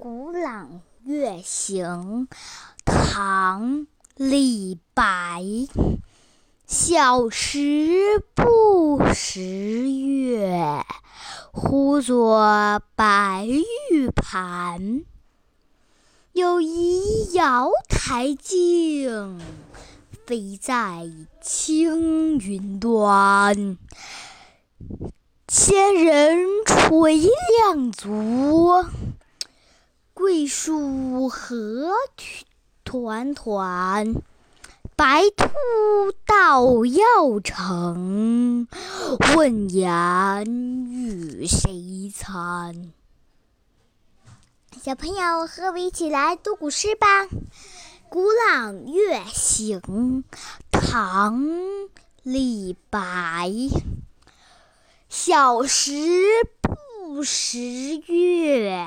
古朗月行，唐·李白。小时不识月，呼作白玉盘。有疑瑶台镜，飞在青云端。仙人垂两足。树何团团，白兔捣药成。问言与谁餐？小朋友，和我一起来读古诗吧。《古朗月行》唐·李白。小时不识月。